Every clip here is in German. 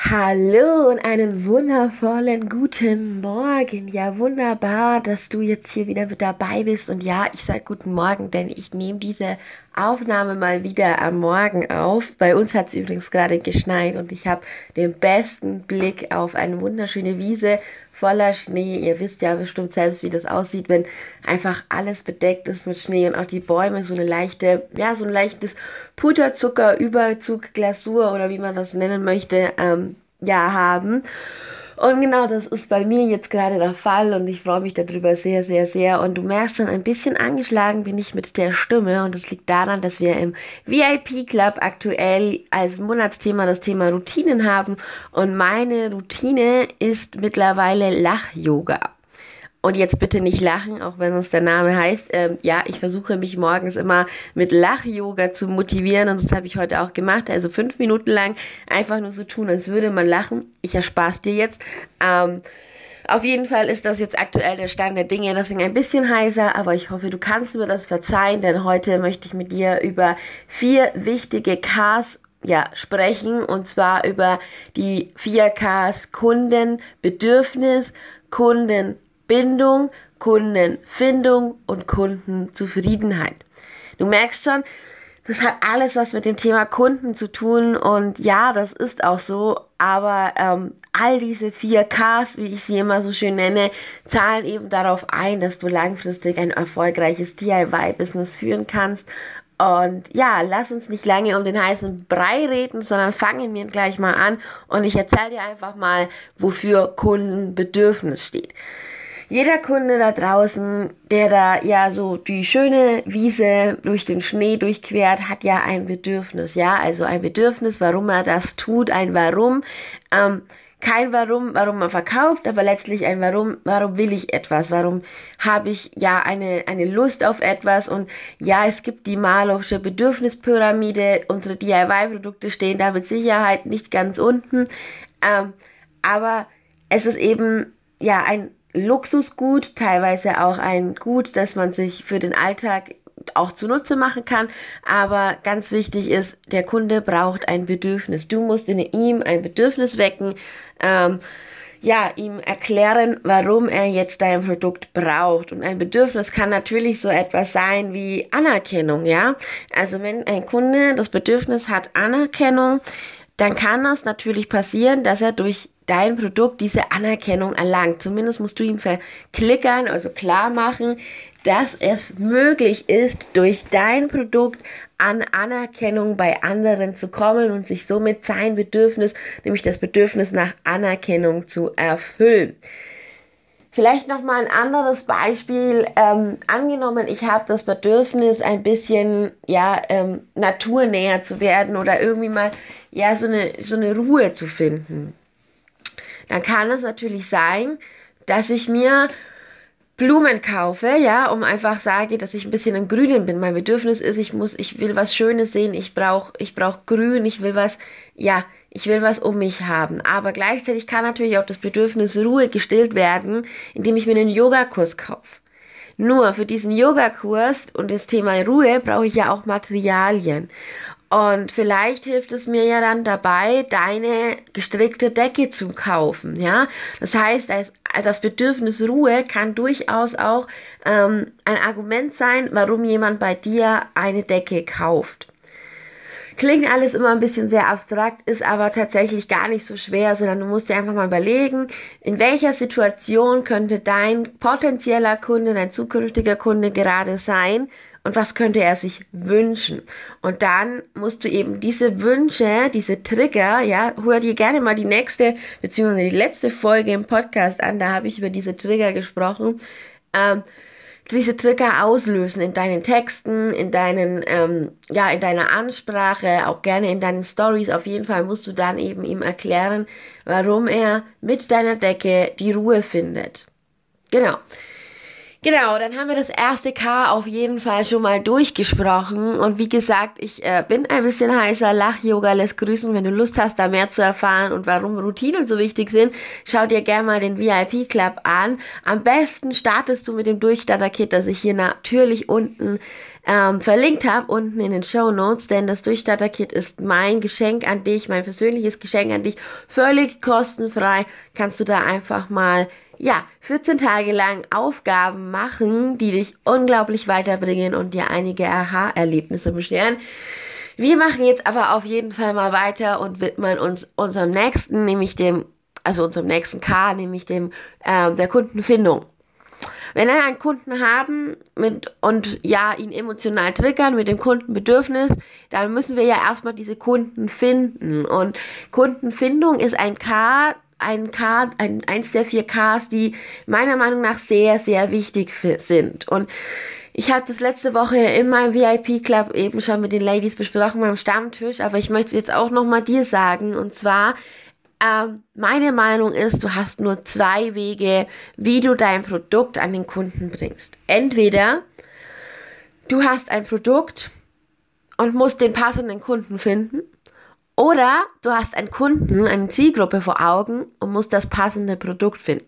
Hallo und einen wundervollen guten Morgen. Ja, wunderbar, dass du jetzt hier wieder mit dabei bist. Und ja, ich sage guten Morgen, denn ich nehme diese Aufnahme mal wieder am Morgen auf. Bei uns hat es übrigens gerade geschneit und ich habe den besten Blick auf eine wunderschöne Wiese voller Schnee. Ihr wisst ja bestimmt selbst, wie das aussieht, wenn einfach alles bedeckt ist mit Schnee und auch die Bäume so eine leichte, ja, so ein leichtes Puderzucker, Überzug, Glasur oder wie man das nennen möchte, ähm, ja, haben. Und genau das ist bei mir jetzt gerade der Fall und ich freue mich darüber sehr, sehr, sehr. Und du merkst schon, ein bisschen angeschlagen bin ich mit der Stimme und das liegt daran, dass wir im VIP Club aktuell als Monatsthema das Thema Routinen haben und meine Routine ist mittlerweile Lach-Yoga. Und jetzt bitte nicht lachen, auch wenn es der Name heißt. Ähm, ja, ich versuche mich morgens immer mit Lach-Yoga zu motivieren und das habe ich heute auch gemacht. Also fünf Minuten lang einfach nur so tun, als würde man lachen. Ich erspaß dir jetzt. Ähm, auf jeden Fall ist das jetzt aktuell der Stand der Dinge, deswegen ein bisschen heiser, aber ich hoffe, du kannst mir das verzeihen, denn heute möchte ich mit dir über vier wichtige Ks ja, sprechen und zwar über die vier Ks Kunden, Bedürfnis, Kunden, Bindung, Kundenfindung und Kundenzufriedenheit. Du merkst schon, das hat alles was mit dem Thema Kunden zu tun und ja, das ist auch so, aber ähm, all diese vier Ks, wie ich sie immer so schön nenne, zahlen eben darauf ein, dass du langfristig ein erfolgreiches DIY-Business führen kannst. Und ja, lass uns nicht lange um den heißen Brei reden, sondern fangen wir gleich mal an und ich erzähle dir einfach mal, wofür Kundenbedürfnis steht jeder Kunde da draußen, der da ja so die schöne Wiese durch den Schnee durchquert, hat ja ein Bedürfnis, ja, also ein Bedürfnis, warum er das tut, ein Warum. Ähm, kein Warum, warum man verkauft, aber letztlich ein Warum, warum will ich etwas, warum habe ich ja eine, eine Lust auf etwas? Und ja, es gibt die Malowsche Bedürfnispyramide, unsere DIY-Produkte stehen da mit Sicherheit nicht ganz unten, ähm, aber es ist eben ja ein Luxusgut, teilweise auch ein Gut, das man sich für den Alltag auch zunutze machen kann. Aber ganz wichtig ist, der Kunde braucht ein Bedürfnis. Du musst in ihm ein Bedürfnis wecken. Ähm, ja, ihm erklären, warum er jetzt dein Produkt braucht. Und ein Bedürfnis kann natürlich so etwas sein wie Anerkennung, ja. Also wenn ein Kunde das Bedürfnis hat, Anerkennung, dann kann das natürlich passieren, dass er durch dein Produkt diese Anerkennung erlangt. Zumindest musst du ihm verklickern, also klar machen, dass es möglich ist, durch dein Produkt an Anerkennung bei anderen zu kommen und sich somit sein Bedürfnis, nämlich das Bedürfnis nach Anerkennung zu erfüllen. Vielleicht noch mal ein anderes Beispiel. Ähm, angenommen, ich habe das Bedürfnis, ein bisschen ja ähm, naturnäher zu werden oder irgendwie mal ja so eine so eine Ruhe zu finden dann kann es natürlich sein, dass ich mir Blumen kaufe, ja, um einfach sage, dass ich ein bisschen im Grünen bin. Mein Bedürfnis ist, ich muss, ich will was Schönes sehen, ich brauche, ich brauche Grün, ich will was, ja, ich will was um mich haben. Aber gleichzeitig kann natürlich auch das Bedürfnis Ruhe gestillt werden, indem ich mir einen Yogakurs kaufe. Nur für diesen Yogakurs und das Thema Ruhe brauche ich ja auch Materialien. Und vielleicht hilft es mir ja dann dabei, deine gestrickte Decke zu kaufen, ja. Das heißt, das Bedürfnis Ruhe kann durchaus auch ähm, ein Argument sein, warum jemand bei dir eine Decke kauft. Klingt alles immer ein bisschen sehr abstrakt, ist aber tatsächlich gar nicht so schwer, sondern du musst dir einfach mal überlegen, in welcher Situation könnte dein potenzieller Kunde, dein zukünftiger Kunde gerade sein und was könnte er sich wünschen. Und dann musst du eben diese Wünsche, diese Trigger, ja, hör dir gerne mal die nächste beziehungsweise die letzte Folge im Podcast an, da habe ich über diese Trigger gesprochen. Ähm, diese Trigger auslösen in deinen Texten, in deinen, ähm, ja, in deiner Ansprache, auch gerne in deinen Stories. Auf jeden Fall musst du dann eben ihm erklären, warum er mit deiner Decke die Ruhe findet. Genau. Genau, dann haben wir das erste K auf jeden Fall schon mal durchgesprochen. Und wie gesagt, ich äh, bin ein bisschen heißer. Lach-Yoga lässt grüßen. Wenn du Lust hast, da mehr zu erfahren und warum Routinen so wichtig sind, schau dir gerne mal den VIP-Club an. Am besten startest du mit dem Durchstarter-Kit, das ich hier natürlich unten ähm, verlinkt habe, unten in den Show Notes. Denn das Durchstarter-Kit ist mein Geschenk an dich, mein persönliches Geschenk an dich. Völlig kostenfrei. Kannst du da einfach mal ja, 14 Tage lang Aufgaben machen, die dich unglaublich weiterbringen und dir einige Aha-Erlebnisse bescheren. Wir machen jetzt aber auf jeden Fall mal weiter und widmen uns unserem nächsten, nämlich dem, also unserem nächsten K, nämlich dem äh, der Kundenfindung. Wenn wir einen Kunden haben mit, und ja, ihn emotional triggern mit dem Kundenbedürfnis, dann müssen wir ja erstmal diese Kunden finden. Und Kundenfindung ist ein K, ein K, ein, eins der vier Ks, die meiner Meinung nach sehr, sehr wichtig sind. Und ich hatte es letzte Woche in meinem VIP-Club eben schon mit den Ladies besprochen beim Stammtisch, aber ich möchte es jetzt auch nochmal dir sagen. Und zwar, ähm, meine Meinung ist, du hast nur zwei Wege, wie du dein Produkt an den Kunden bringst. Entweder du hast ein Produkt und musst den passenden Kunden finden oder du hast einen Kunden, eine Zielgruppe vor Augen und musst das passende Produkt finden.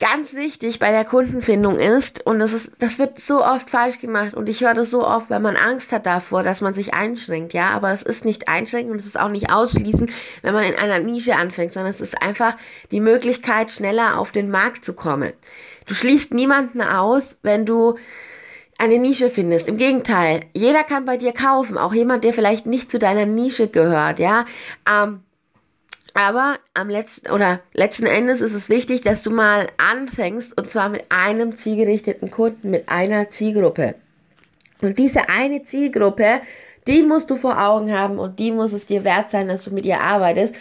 Ganz wichtig bei der Kundenfindung ist, und das ist, das wird so oft falsch gemacht, und ich höre das so oft, wenn man Angst hat davor, dass man sich einschränkt, ja, aber es ist nicht einschränken und es ist auch nicht ausschließen, wenn man in einer Nische anfängt, sondern es ist einfach die Möglichkeit, schneller auf den Markt zu kommen. Du schließt niemanden aus, wenn du eine Nische findest. Im Gegenteil, jeder kann bei dir kaufen, auch jemand, der vielleicht nicht zu deiner Nische gehört, ja. Ähm, aber am letzten oder letzten Endes ist es wichtig, dass du mal anfängst und zwar mit einem zielgerichteten Kunden, mit einer Zielgruppe. Und diese eine Zielgruppe, die musst du vor Augen haben und die muss es dir wert sein, dass du mit ihr arbeitest.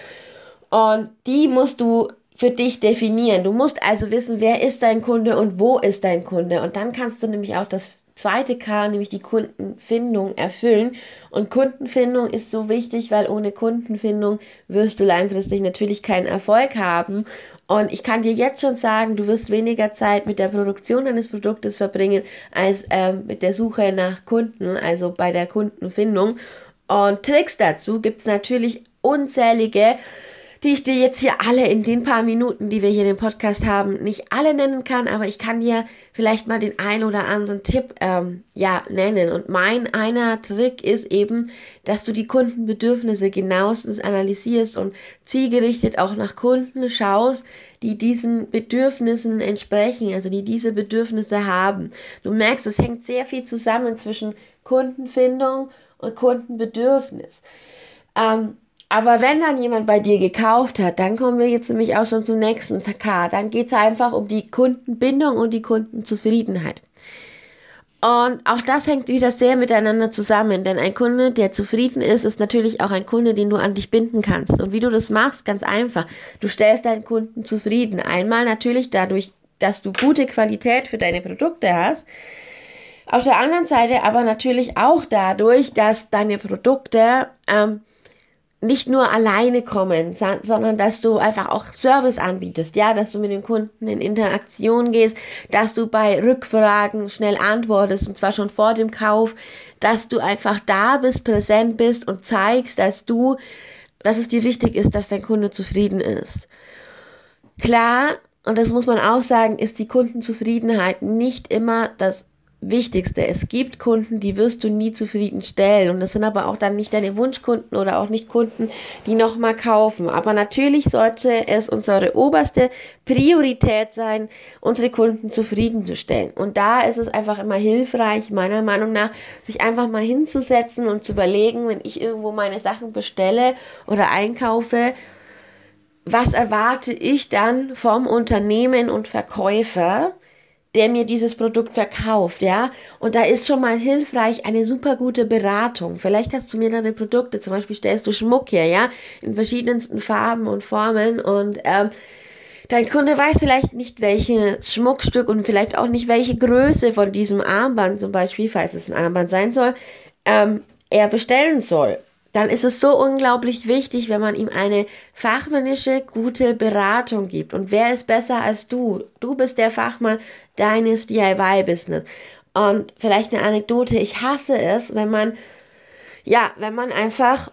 Und die musst du für dich definieren. Du musst also wissen, wer ist dein Kunde und wo ist dein Kunde. Und dann kannst du nämlich auch das zweite K, nämlich die Kundenfindung, erfüllen. Und Kundenfindung ist so wichtig, weil ohne Kundenfindung wirst du langfristig natürlich keinen Erfolg haben. Und ich kann dir jetzt schon sagen, du wirst weniger Zeit mit der Produktion deines Produktes verbringen als ähm, mit der Suche nach Kunden, also bei der Kundenfindung. Und Tricks dazu gibt es natürlich unzählige die ich dir jetzt hier alle in den paar Minuten, die wir hier den Podcast haben, nicht alle nennen kann, aber ich kann dir vielleicht mal den ein oder anderen Tipp ähm, ja nennen. Und mein einer Trick ist eben, dass du die Kundenbedürfnisse genauestens analysierst und zielgerichtet auch nach Kunden schaust, die diesen Bedürfnissen entsprechen, also die diese Bedürfnisse haben. Du merkst, es hängt sehr viel zusammen zwischen Kundenfindung und Kundenbedürfnis. Ähm, aber wenn dann jemand bei dir gekauft hat, dann kommen wir jetzt nämlich auch schon zum nächsten K. Dann geht es einfach um die Kundenbindung und die Kundenzufriedenheit. Und auch das hängt wieder sehr miteinander zusammen, denn ein Kunde, der zufrieden ist, ist natürlich auch ein Kunde, den du an dich binden kannst. Und wie du das machst, ganz einfach. Du stellst deinen Kunden zufrieden. Einmal natürlich dadurch, dass du gute Qualität für deine Produkte hast. Auf der anderen Seite aber natürlich auch dadurch, dass deine Produkte ähm, nicht nur alleine kommen, sondern dass du einfach auch Service anbietest, ja, dass du mit dem Kunden in Interaktion gehst, dass du bei Rückfragen schnell antwortest und zwar schon vor dem Kauf, dass du einfach da bist, präsent bist und zeigst, dass du, dass es dir wichtig ist, dass dein Kunde zufrieden ist. Klar, und das muss man auch sagen, ist die Kundenzufriedenheit nicht immer das Wichtigste. Es gibt Kunden, die wirst du nie zufriedenstellen. Und das sind aber auch dann nicht deine Wunschkunden oder auch nicht Kunden, die nochmal kaufen. Aber natürlich sollte es unsere oberste Priorität sein, unsere Kunden zufriedenzustellen. Und da ist es einfach immer hilfreich, meiner Meinung nach, sich einfach mal hinzusetzen und zu überlegen, wenn ich irgendwo meine Sachen bestelle oder einkaufe, was erwarte ich dann vom Unternehmen und Verkäufer? Der mir dieses Produkt verkauft, ja. Und da ist schon mal hilfreich eine super gute Beratung. Vielleicht hast du mir deine Produkte, zum Beispiel stellst du Schmuck her, ja, in verschiedensten Farben und Formen und ähm, dein Kunde weiß vielleicht nicht, welches Schmuckstück und vielleicht auch nicht, welche Größe von diesem Armband zum Beispiel, falls es ein Armband sein soll, ähm, er bestellen soll dann ist es so unglaublich wichtig, wenn man ihm eine fachmännische, gute Beratung gibt. Und wer ist besser als du? Du bist der Fachmann deines DIY-Business. Und vielleicht eine Anekdote. Ich hasse es, wenn man, ja, wenn man einfach,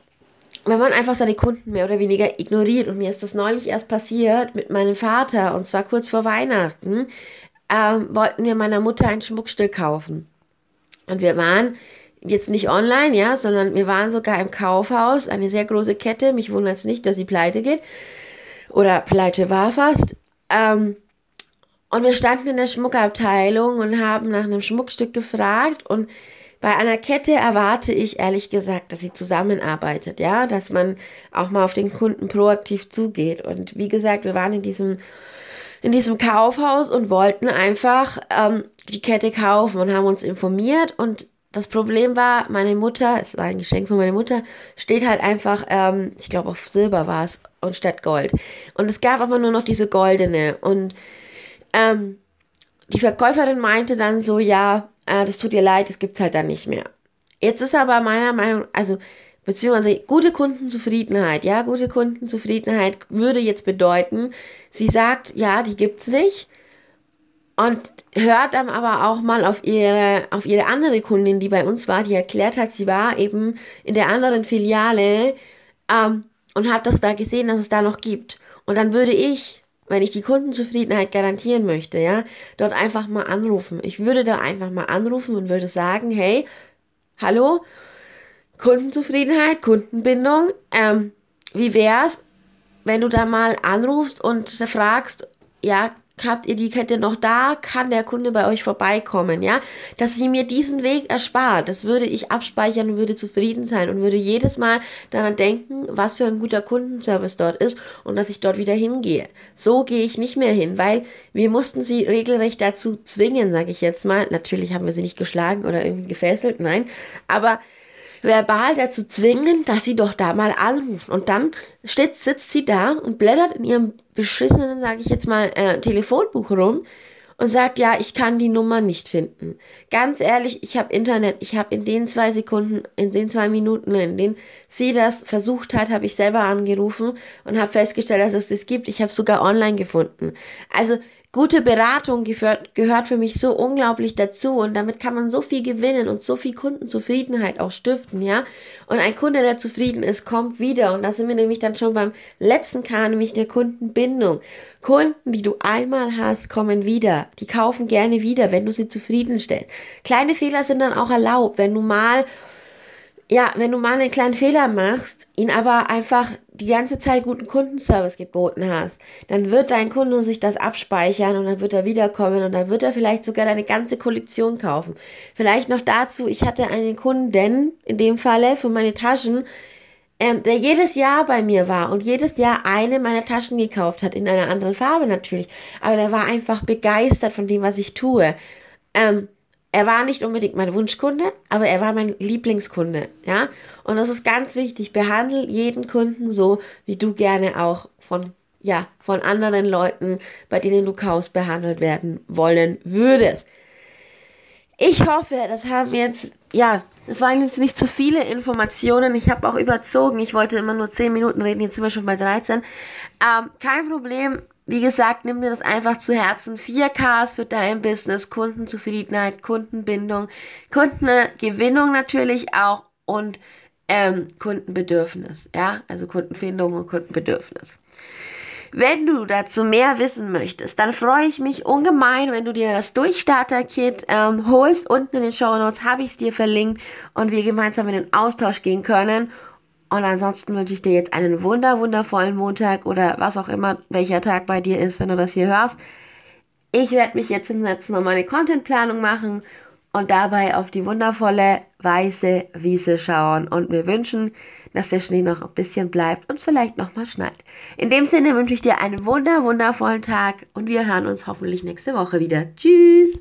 wenn man einfach seine Kunden mehr oder weniger ignoriert. Und mir ist das neulich erst passiert mit meinem Vater. Und zwar kurz vor Weihnachten. Ähm, wollten wir meiner Mutter ein Schmuckstück kaufen. Und wir waren jetzt nicht online, ja, sondern wir waren sogar im Kaufhaus, eine sehr große Kette. Mich wundert es nicht, dass sie pleite geht. Oder pleite war fast. Ähm, und wir standen in der Schmuckabteilung und haben nach einem Schmuckstück gefragt. Und bei einer Kette erwarte ich ehrlich gesagt, dass sie zusammenarbeitet, ja, dass man auch mal auf den Kunden proaktiv zugeht. Und wie gesagt, wir waren in diesem in diesem Kaufhaus und wollten einfach ähm, die Kette kaufen und haben uns informiert und das Problem war, meine Mutter, es war ein Geschenk von meiner Mutter, steht halt einfach, ähm, ich glaube auf Silber war es und statt Gold. Und es gab aber nur noch diese goldene. Und ähm, die Verkäuferin meinte dann so, ja, äh, das tut ihr leid, das gibt's halt dann nicht mehr. Jetzt ist aber meiner Meinung, also beziehungsweise gute Kundenzufriedenheit, ja, gute Kundenzufriedenheit würde jetzt bedeuten, sie sagt, ja, die gibt's nicht und hört dann aber auch mal auf ihre, auf ihre andere Kundin, die bei uns war, die erklärt hat, sie war eben in der anderen Filiale ähm, und hat das da gesehen, dass es da noch gibt. Und dann würde ich, wenn ich die Kundenzufriedenheit garantieren möchte, ja, dort einfach mal anrufen. Ich würde da einfach mal anrufen und würde sagen, hey, hallo, Kundenzufriedenheit, Kundenbindung, ähm, wie wär's, wenn du da mal anrufst und fragst, ja, habt ihr die Kette noch da, kann der Kunde bei euch vorbeikommen, ja? Dass sie mir diesen Weg erspart, das würde ich abspeichern und würde zufrieden sein und würde jedes Mal daran denken, was für ein guter Kundenservice dort ist und dass ich dort wieder hingehe. So gehe ich nicht mehr hin, weil wir mussten sie regelrecht dazu zwingen, sage ich jetzt mal. Natürlich haben wir sie nicht geschlagen oder irgendwie gefesselt, nein, aber verbal dazu zwingen, dass sie doch da mal anrufen. Und dann steht, sitzt sie da und blättert in ihrem beschissenen, sage ich jetzt mal, äh, Telefonbuch rum und sagt, ja, ich kann die Nummer nicht finden. Ganz ehrlich, ich habe Internet, ich habe in den zwei Sekunden, in den zwei Minuten, in denen sie das versucht hat, habe ich selber angerufen und habe festgestellt, dass es das gibt. Ich habe sogar online gefunden. Also Gute Beratung gehört, gehört für mich so unglaublich dazu und damit kann man so viel gewinnen und so viel Kundenzufriedenheit auch stiften, ja. Und ein Kunde, der zufrieden ist, kommt wieder und da sind wir nämlich dann schon beim letzten K, nämlich der Kundenbindung. Kunden, die du einmal hast, kommen wieder. Die kaufen gerne wieder, wenn du sie zufriedenstellst. Kleine Fehler sind dann auch erlaubt, wenn du mal ja, wenn du mal einen kleinen Fehler machst, ihn aber einfach die ganze Zeit guten Kundenservice geboten hast, dann wird dein Kunde sich das abspeichern und dann wird er wiederkommen und dann wird er vielleicht sogar deine ganze Kollektion kaufen. Vielleicht noch dazu, ich hatte einen Kunden, in dem Falle für meine Taschen, ähm, der jedes Jahr bei mir war und jedes Jahr eine meiner Taschen gekauft hat, in einer anderen Farbe natürlich. Aber der war einfach begeistert von dem, was ich tue. Ähm, er war nicht unbedingt mein Wunschkunde, aber er war mein Lieblingskunde, ja. Und das ist ganz wichtig. Behandle jeden Kunden so, wie du gerne auch von, ja, von anderen Leuten, bei denen du kaufst, behandelt werden wollen würdest. Ich hoffe, das haben wir jetzt, ja, das waren jetzt nicht zu viele Informationen. Ich habe auch überzogen. Ich wollte immer nur 10 Minuten reden, jetzt sind wir schon bei 13. Ähm, kein Problem wie gesagt, nimm dir das einfach zu Herzen. 4Ks für dein Business, Kundenzufriedenheit, Kundenbindung, Kundengewinnung natürlich auch und ähm, Kundenbedürfnis. Ja, also Kundenfindung und Kundenbedürfnis. Wenn du dazu mehr wissen möchtest, dann freue ich mich ungemein, wenn du dir das Durchstarter-Kit ähm, holst. Unten in den Show Notes habe ich es dir verlinkt und wir gemeinsam in den Austausch gehen können. Und ansonsten wünsche ich dir jetzt einen wunder, wundervollen Montag oder was auch immer, welcher Tag bei dir ist, wenn du das hier hörst. Ich werde mich jetzt hinsetzen und meine Contentplanung machen und dabei auf die wundervolle weiße Wiese schauen und mir wünschen, dass der Schnee noch ein bisschen bleibt und vielleicht noch mal schneit. In dem Sinne wünsche ich dir einen wunder wundervollen Tag und wir hören uns hoffentlich nächste Woche wieder. Tschüss!